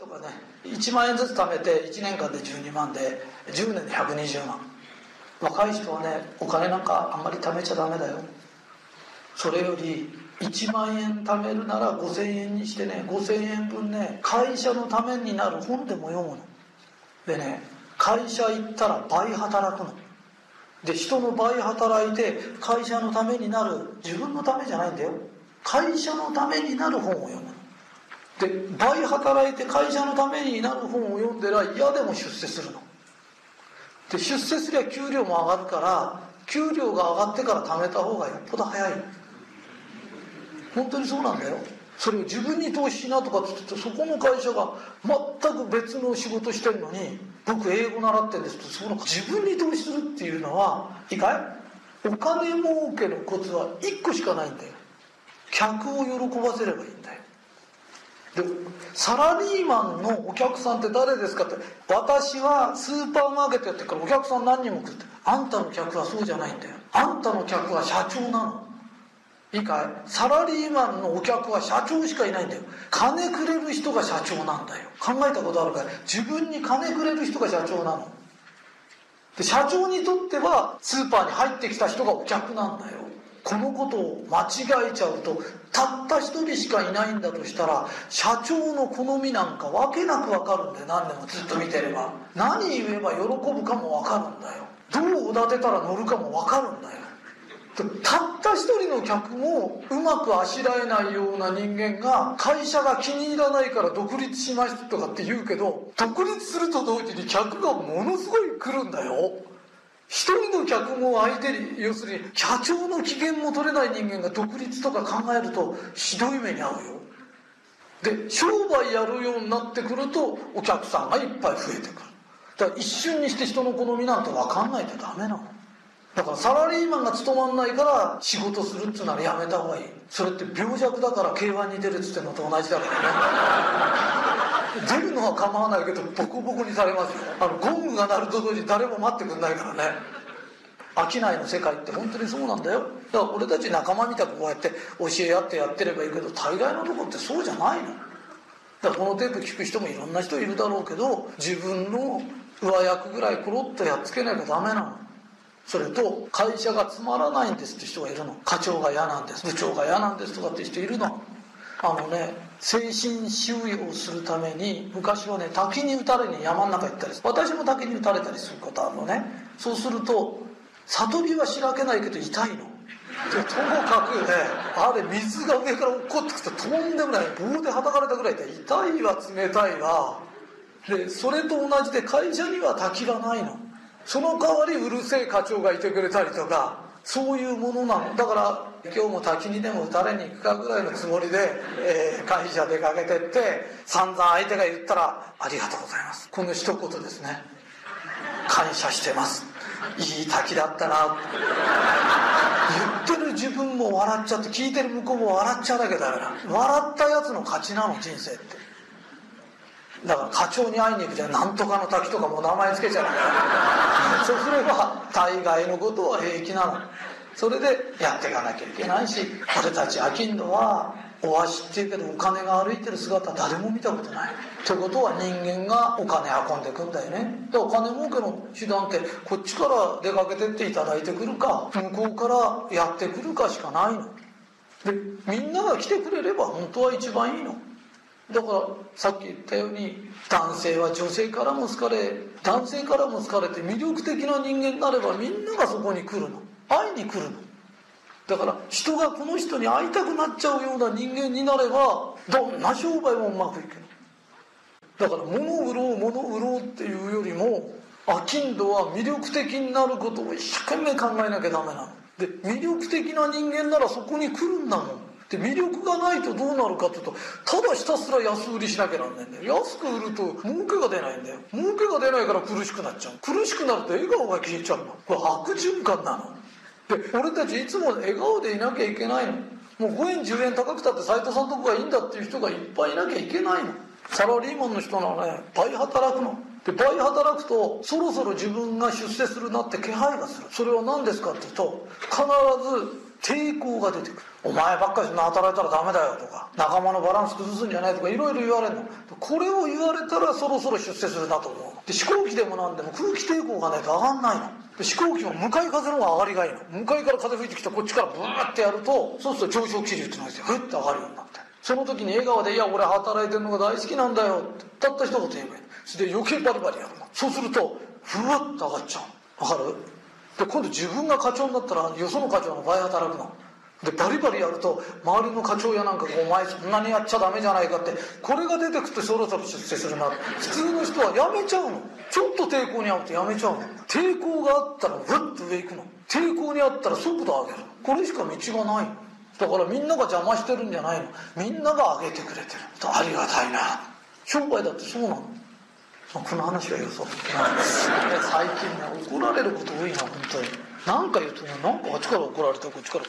人がね1万円ずつ貯めて1年間で12万で10年で120万。若い人はねお金なんかあんまり貯めちゃダメだよ。それより1万円貯めるなら5000円にしてね5000円分ね会社のためになる。本でも読むの。でね会社行ったら倍働くの。で人の倍働いて会社のためになる。自分のためじゃないんだよ。会社のためになる本を読むの。で倍働いて会社のためになる本を読んでら嫌でも出世するの。で出世すりゃ給料も上がるから給料が上がってから貯めた方がよっぽど早い。本当にそうなんだよ。それを自分に投資しなとかって言ってそこの会社が全く別の仕事してるのに僕英語習ってんですとその自分に投資するっていうのはいいかいお金儲けのコツは1個しかないんだよ。客を喜ばせればいいんだよ。でサラリーマンのお客さんって誰ですかって。私はスーパーマーケットやってるからお客さん何人も来るって。あんたの客はそうじゃないんだよ。あんたの客は社長なの。いいかい？サラリーマンのお客は社長しかいないんだよ。金くれる人が社長なんだよ。考えたことあるかい？自分に金くれる人が社長なの。で社長にとってはスーパーに入ってきた人がお客なんだよ。このことを間違えちゃうとたった一人しかいないんだとしたら社長の好みなんかわけなくわかるんだよ何でもずっと見てれば。何言えば喜ぶかもわかるんだよ。どうおだてたら乗るかもわかるんだよ。たった一人の客もうまくあしらえないような人間が会社が気に入らないから独立しましたとかって言うけど独立すると同時に客がものすごい来るんだよ。一人の客も相手に要するに社長の機嫌も取れない人間が独立とか考えるとひどい目に遭うよ。で商売やるようになってくるとお客さんがいっぱい増えてくる。だから一瞬にして人の好みなんて分かんないとダメなの。だからサラリーマンが務まんないから仕事するっつうならやめた方がいい。それって病弱だから K1 に出るっつってのと同じだからね。出るのは構わないけどボコボコにされますあのゴングが鳴ると同時に誰も待ってくんないからね。商いの世界って本当にそうなんだよ。だから俺たち仲間みたくこうやって教え合ってやってればいいけど大概のとこってそうじゃないの。だからこのテープ聞く人もいろんな人いるだろうけど自分の上役ぐらいコロッとやっつけなきゃダメなの。それと会社がつまらないんですって人がいるの。課長が嫌なんです部長が嫌なんですとかって人いるの。あのね精神収容するために昔はね滝に打たれに山の中行ったり私も滝に打たれたりすることあるのね。そうすると悟りはしらけないけど痛いの。でともかくねあれ水が上から落っこってくととんでもない。棒ではたかれたぐらいで痛いわ冷たいわ。でそれと同じで会社には滝がないの。その代わりうるせえ課長がいてくれたりとか。そういうものなの。だから今日も滝にでも打たれに行くかぐらいのつもりで、えー、会社出かけてって散々相手が言ったら「ありがとうございます」この一言ですね。感謝してます。いい滝だったな。言ってる自分も笑っちゃって聞いてる向こうも笑っちゃうだけだから。笑ったやつの勝ちなの人生って。だから課長に会いに行くじゃなんとかの滝とかも名前つけちゃう。そうすれば大概のことは平気なの。それでやっていかなきゃいけないし俺たち商人はお足っていうけどお金が歩いてる姿誰も見たことない。ということは人間がお金運んでくんだよね。でお金儲けの手段ってこっちから出かけてっていただいてくるか向こうからやってくるかしかないの。でみんなが来てくれれば本当は一番いいの。だからさっき言ったように男性は女性からも好かれ男性からも好かれて魅力的な人間になればみんながそこに来るの。会いに来るの。だから人がこの人に会いたくなっちゃうような人間になればどんな商売もうまくいくの。だから物売ろう物売ろうっていうよりも商人は魅力的になることを一生懸命考えなきゃダメなの。で魅力的な人間ならそこに来るんだもん。で魅力がないとどうなるかっていうとただひたすら安売りしなきゃなんないんだよ。安く売ると儲けが出ないんだよ。儲けが出ないから苦しくなっちゃう。苦しくなると笑顔が消えちゃうの。これ悪循環なの。で俺たちいつも笑顔でいなきゃいけないの。もう5円10円高くたって斎藤さんとこがいいんだっていう人がいっぱいいなきゃいけないの。サラリーマンの人ならね倍働くの。で倍働くとそろそろ自分が出世するなって気配がする。それは何ですかっていうと必ず抵抗が出てくる。お前ばっかりそんな働いたらダメだよとか仲間のバランス崩すんじゃないとかいろいろ言われるの。これを言われたらそろそろ出世するなと思う。で飛行機でも何でも空気抵抗がないと上がんないの。で飛行機も向かい風の方が上がりがいいの。向かいから風吹いてきたこっちからブーってやるとそうすると上昇気流ってのがしてふって上がるようになって。その時に笑顔で「いや俺働いてるのが大好きなんだよ」ってたった一言言えばいいそれで余計バリバリやるの。そうするとふわっと上がっちゃうわかる？で今度自分が課長になったらよその課長の倍働くの。でバリバリやると周りの課長やなんか「お前そんなにやっちゃダメじゃないか」ってこれが出てくとそろそろ出世するな普通の人はやめちゃうの。ちょっと抵抗にあうとやめちゃうの。抵抗があったらふっと上行くの。抵抗にあったら速度上げる。これしか道がない。だからみんなが邪魔してるんじゃないの。みんなが上げてくれてる。ありがたいな。商売だってそうなの。この話はよそ最近ね怒られること多いな本当に何か言うとねなんかあっちから怒られてこっちから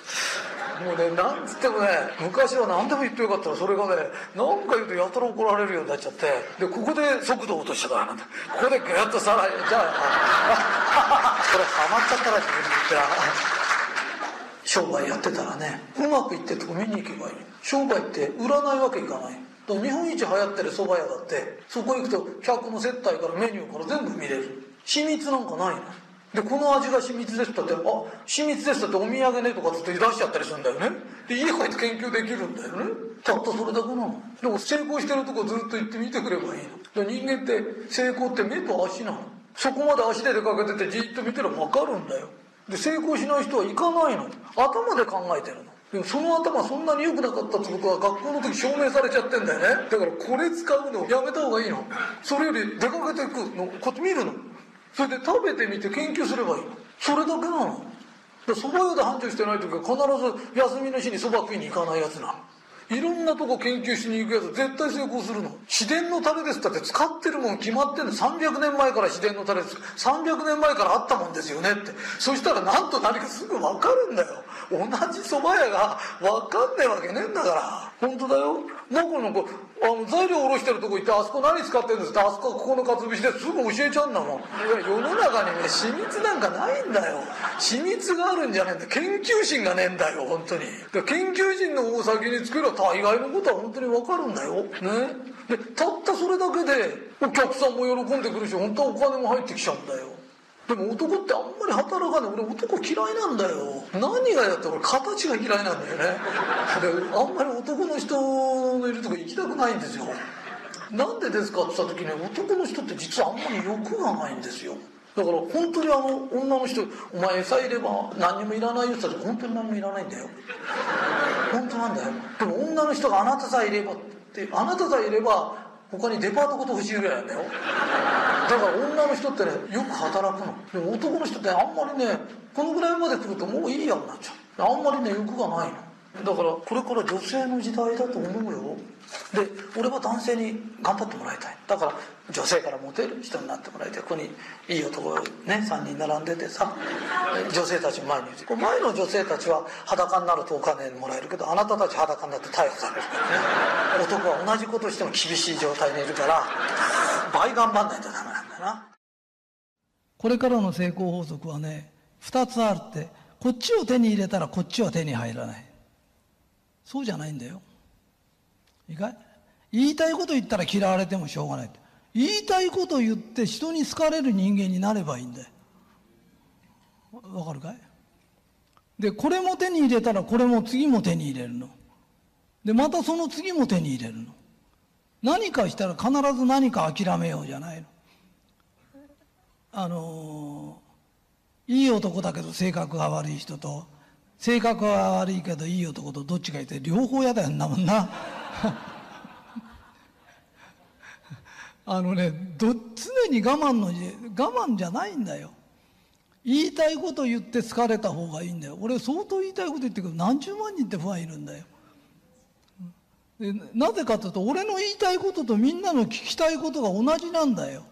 もうねなんつってもね昔は何でも言ってよかったらそれがね何か言うとやたら怒られ。るようになっちゃってでここで速度落としちゃダメなんだここでグッとさらじゃあこれハマっちゃったら自分で言って商売やってたらねうまくいってるとこ見に行けばいい。商売って売らないわけいかない？日本一流行ってる蕎麦屋だってそこ行くと客の接待からメニューから全部見れる。秘密なんかないの？でこの味が秘密ですってあ秘密ですってお土産ねとかつって出しちゃったりするんだよね。で家帰って研究できるんだよね。たったそれだけなの？でも成功してるとこずっと行って見てくればいいの。で人間って成功って目と足なの。そこまで足で出かけててじっと見てれば分かるんだよ。で成功しない人は行かないの。頭で考えてるのでもその頭そんなに良くなかったってことは学校の時証明されちゃってんだよね。だからこれ使うのやめた方がいいの。それより出かけていくのこっち見るの。それで食べてみて研究すればいいの。それだけなの。そば屋で繁盛してない時は必ず休みの日にそば食いに行かないやつな。のいろんなとこ研究しに行くやつ絶対成功するの。秘伝のタレです。だって使ってるもん決まってんの。300年前から秘伝のタレです。300年前からあったもんですよねって。そしたらなんと何かすぐ分かるんだよ。同じ蕎麦屋が分かんねえわけねえんだから。本当だよ。なんかなんかあの材料おろしてるとこ行ってあそこ何使ってるんですって。あそこここのかつ節ですぐ教えちゃうんだもん。いや世の中にね秘密なんかないんだよ。秘密があるんじゃねえんだ。研究心がねえんだよ本当に。研究人の大先に作れば大概のことは本当に分かるんだよ。ね。でたったそれだけでお客さんも喜んでくるし本当はお金も入ってきちゃうんだよ。でも男ってあんまり働かない。俺男嫌いなんだよ。何がやって俺形が嫌いなんだよね。であんまり男の人のいるとこ行きたくないんですよ。なんでですかって言った時ね男の人って実はあんまり欲がないんですよ。だから本当にあの女の人「お前餌いれば何にもいらないよ」って言ったら本当に何もいらないんだよ。本当なんだよ。でも女の人が「あなたさえいれば」ってあなたさえいれば他にデパートごと不自由やんだよ。だから女の人ってねよく働くの。でも男の人ってあんまりねこのぐらいまで来るともういいやになっちゃう。あんまりね欲がないの。だからこれから女性の時代だと思うよ。で俺は男性に頑張ってもらいたい。だから女性からモテる人になってもらいたい。ここにいい男がね3人並んでてさ女性たち前にいる前の女性たちは裸になるとお金もらえるけどあなたたち裸になって逮捕される。からね男は同じことしても厳しい状態にいるから倍頑張んないとダメなんだよな。これからの成功法則はね2つあるって。こっちを手に入れたらこっちは手に入らないそうじゃないんだよ。いいかい？言いたいこと言ったら嫌われてもしょうがない言いたいこと言って人に好かれる人間になればいいんだよ。わかるかい？でこれも手に入れたらこれも次も手に入れるの。でまたその次も手に入れるの。何かしたら必ず何か諦めようじゃないの。あのいい男だけど性格が悪い人と性格は悪いけどいい男とどっちがいて両方嫌だよんなもんな。あのねど常に我慢の我慢じゃないんだよ。言いたいこと言って疲れた方がいいんだよ。俺相当言いたいこと言ってる。けど何十万人ってファンいるんだよ。でなぜかというと俺の言いたいこととみんなの聞きたいことが同じなんだよ。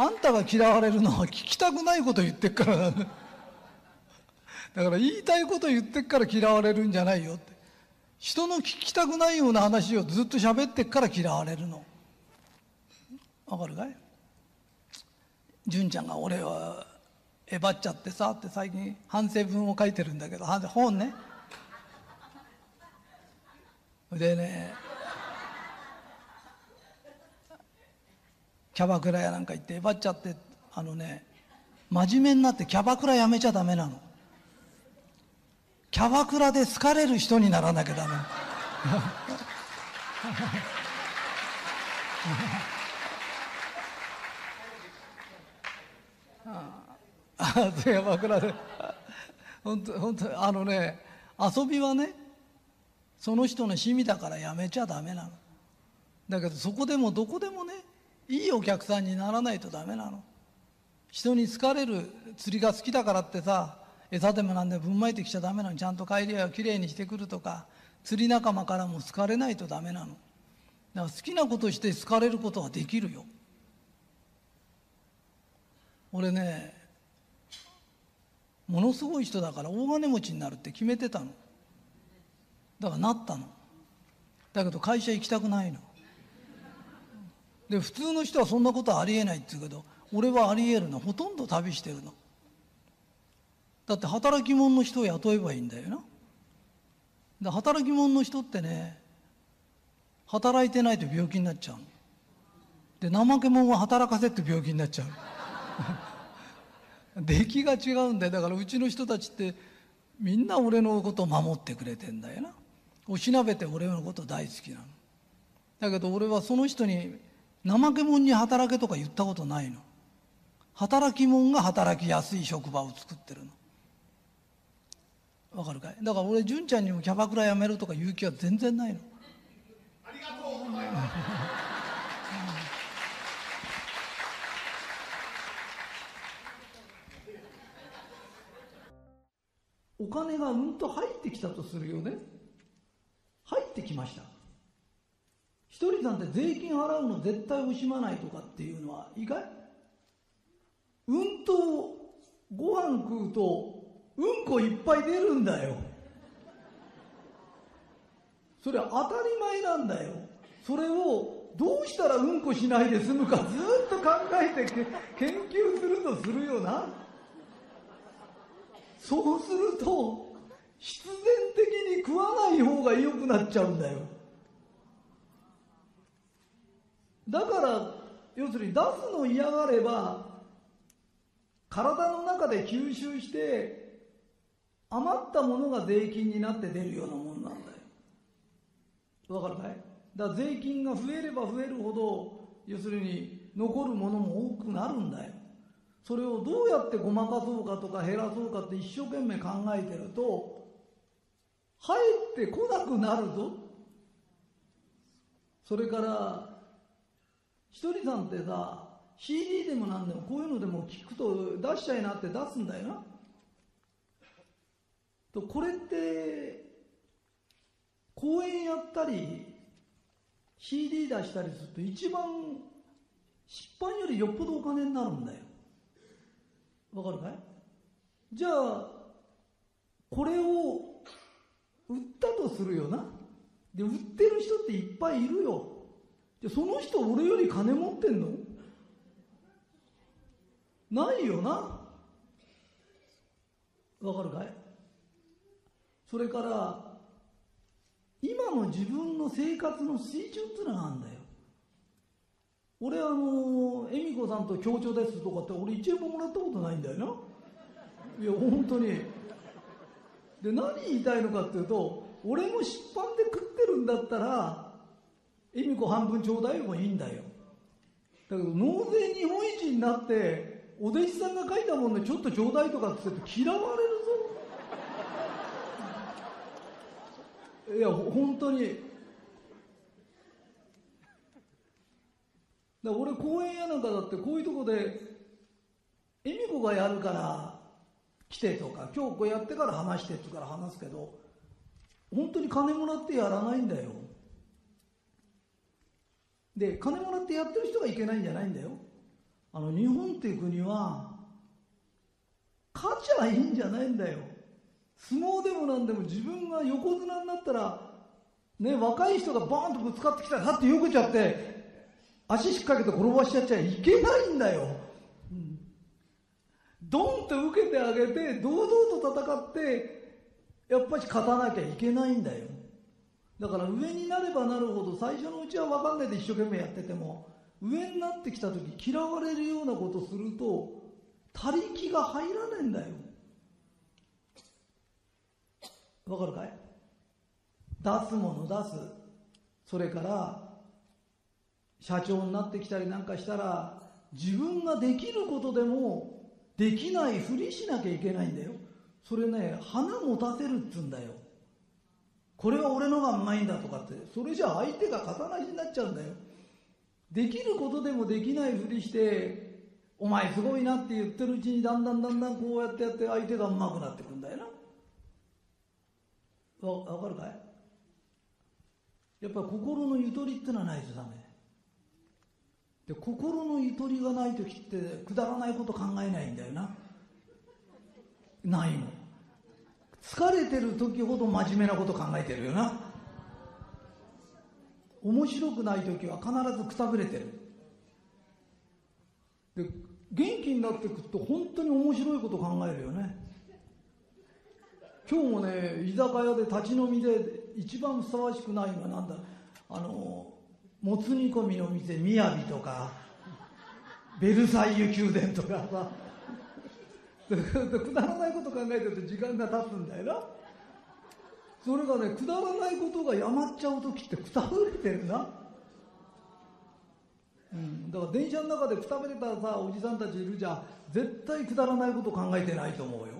あんたが嫌われるのは聞きたくないこと言ってっからだから言いたいこと言ってっから嫌われるんじゃないよって。人の聞きたくないような話をずっと喋ってっから嫌われるの。わかるかい？純ちゃんが俺はえばっちゃってさって最近反省文を書いてるんだけど本ね。でねキャバクラやなんか行ってえばっちゃってあのね真面目になってキャバクラやめちゃダメなの。キャバクラで好かれる人にならなきゃダメ。ああキャバクラで本当本当あのね遊びはねその人の趣味だからやめちゃダメなのだけどそこでもどこでもねいいお客さんにならないとダメなの。人に好かれる釣りが好きだからってさ餌でもなんでぶんまいてきちゃダメなの。ちゃんと帰りはきれいにしてくるとか釣り仲間からも好かれないとダメなの。だから好きなことして好かれることはできるよ。俺ねものすごい人だから大金持ちになるって決めてたの。だからなったの。だけど会社行きたくないの。で普通の人はそんなことありえないって言うけど俺はありえるの。ほとんど旅してるの。だって働き者の人を雇えばいいんだよな。で働き者の人ってね働いてないと病気になっちゃうで怠け者は働かせって病気になっちゃう。出来が違うんだよ。だからうちの人たちってみんな俺のことを守ってくれてんだよな。おしなべて俺のこと大好きなの。だけど俺はその人に怠け者に働けとか言ったことないの。働き者が働きやすい職場を作ってるの。わかるかい？だから俺純ちゃんにもキャバクラやめるとか言う気は全然ないの。ありがとうございますお金がうんと入ってきたとするよね。入ってきました。一人さんって税金払うの絶対惜しまないとかっていうのは意外？うんとご飯食うとうんこいっぱい出るんだよ。それは当たり前なんだよ。それをどうしたらうんこしないで済むかずっと考えて研究するとするよな。そうすると必然的に食わない方が良くなっちゃうんだよ。だから要するに出すの嫌がれば体の中で吸収して余ったものが税金になって出るようなもんなんだよ。わかるかい？だから税金が増えれば増えるほど要するに残るものも多くなるんだよ。それをどうやってごまかそうかとか減らそうかって一生懸命考えてると入ってこなくなるぞ。それからひとりさんってさ CD でも何でもこういうのでも聞くと出しちゃいなって出すんだよな。とこれって公演やったり CD 出したりすると一番出版よりよっぽどお金になるんだよ。わかるかい？じゃあこれを売ったとするよな。で売ってる人っていっぱいいるよ。じゃその人俺より金持ってんの？ないよな？わかるかい？それから今の自分の生活の水準っていうのがあるんだよ。俺あの恵美子さんと協調ですとかって俺1円ももらったことないんだよな。いや本当に。で何言いたいのかっていうと俺も出版で食ってるんだったら恵美子半分ちょうだいもいいんだよ。だけど納税日本一になってお弟子さんが書いたもんでちょっとちょうだいとかって言って嫌われるぞ。いや本当に。だ俺公園やなんかだってこういうとこで恵美子がやるから来てとか今日こうやってから話してって言うから話すけど本当に金もらってやらないんだよ。で金もらってやってる人がいけないんじゃないんだよ。あの日本っていう国は勝ちゃいいんじゃないんだよ。相撲でもなんでも自分が横綱になったらね若い人がバーンとぶつかってきたらさってよけちゃって足引っ掛けて転ばしちゃっちゃいけないんだよ、うん。ドンって受けてあげて、堂々と戦って、やっぱり勝たなきゃいけないんだよ。だから上になればなるほど、最初のうちは分かんないで一生懸命やってても、上になってきた時嫌われるようなことすると、他力が入らねえんだよ。わかるかい？出すもの出す。それから、社長になってきたりなんかしたら、自分ができることでも、できないふりしなきゃいけないんだよ。それね、花持たせるっつうんだよ。これは俺のがうまいんだとかって、それじゃ相手が肩なしになっちゃうんだよ。できることでもできないふりして、お前すごいなって言ってるうちにだんだんだんだんこうやってやって相手がうまくなってくんだよな。わ、わかるかい？やっぱり心のゆとりってのはないとダメ。で、心のゆとりがない時ってくだらないこと考えないんだよな。ないの。疲れてる時ほど真面目なこと考えてるよな。面白くない時は必ずくたぶれてる。で、元気になってくると本当に面白いこと考えるよね。今日もね、居酒屋で立ち飲みで一番ふさわしくないのはなんだ、あの、もつ煮込みの店、みやびとか、ベルサイユ宮殿とかさ、くだらないこと考えてると時間が経つんだよな。それがね、くだらないことがやまっちゃう時ってくたぶれてるな。うん、だから電車の中でくたぶれたさ、おじさんたちいるじゃん、絶対くだらないこと考えてないと思うよ。